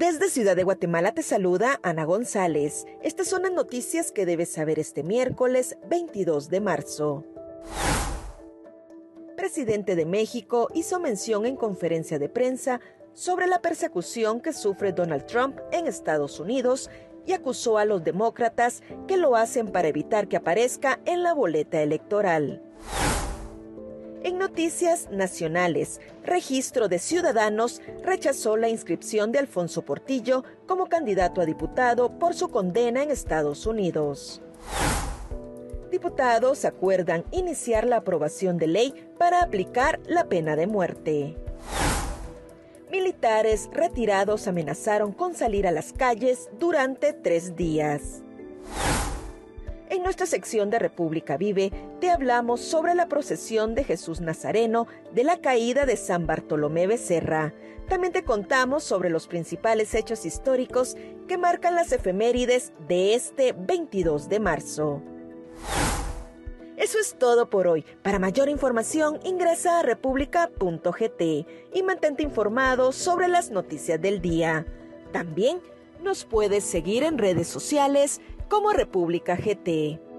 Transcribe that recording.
Desde Ciudad de Guatemala te saluda Ana González. Estas son las noticias que debes saber este miércoles 22 de marzo. Presidente de México hizo mención en conferencia de prensa sobre la persecución que sufre Donald Trump en Estados Unidos y acusó a los demócratas que lo hacen para evitar que aparezca en la boleta electoral. Noticias nacionales, Registro de Ciudadanos rechazó la inscripción de Alfonso Portillo como candidato a diputado por su condena en Estados Unidos. Diputados acuerdan iniciar la aprobación de ley para aplicar la pena de muerte. Militares retirados amenazaron con salir a las calles durante tres días. Nuestra sección de República Vive te hablamos sobre la procesión de Jesús Nazareno de la caída de San Bartolomé Becerra. También te contamos sobre los principales hechos históricos que marcan las efemérides de este 22 de marzo. Eso es todo por hoy. Para mayor información ingresa a república.gt y mantente informado sobre las noticias del día. También nos puedes seguir en redes sociales como República GT.